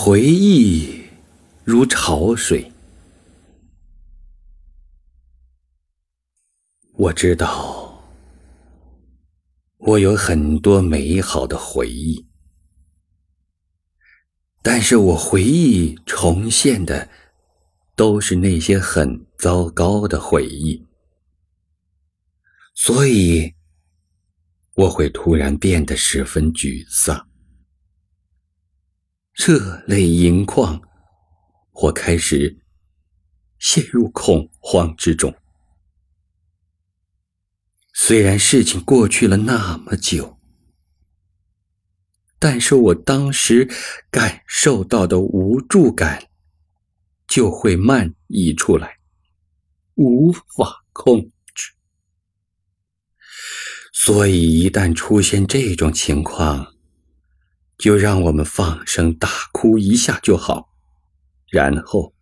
回忆如潮水，我知道我有很多美好的回忆，但是我回忆重现的都是那些很糟糕的回忆，所以我会突然变得十分沮丧。热泪盈眶，我开始陷入恐慌之中。虽然事情过去了那么久，但是我当时感受到的无助感就会漫溢出来，无法控制。所以，一旦出现这种情况，就让我们放声大哭一下就好，然后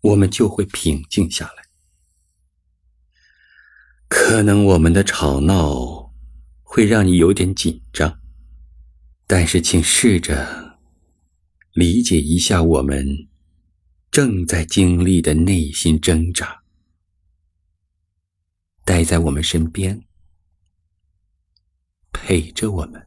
我们就会平静下来。可能我们的吵闹会让你有点紧张，但是请试着理解一下我们正在经历的内心挣扎，待在我们身边，陪着我们。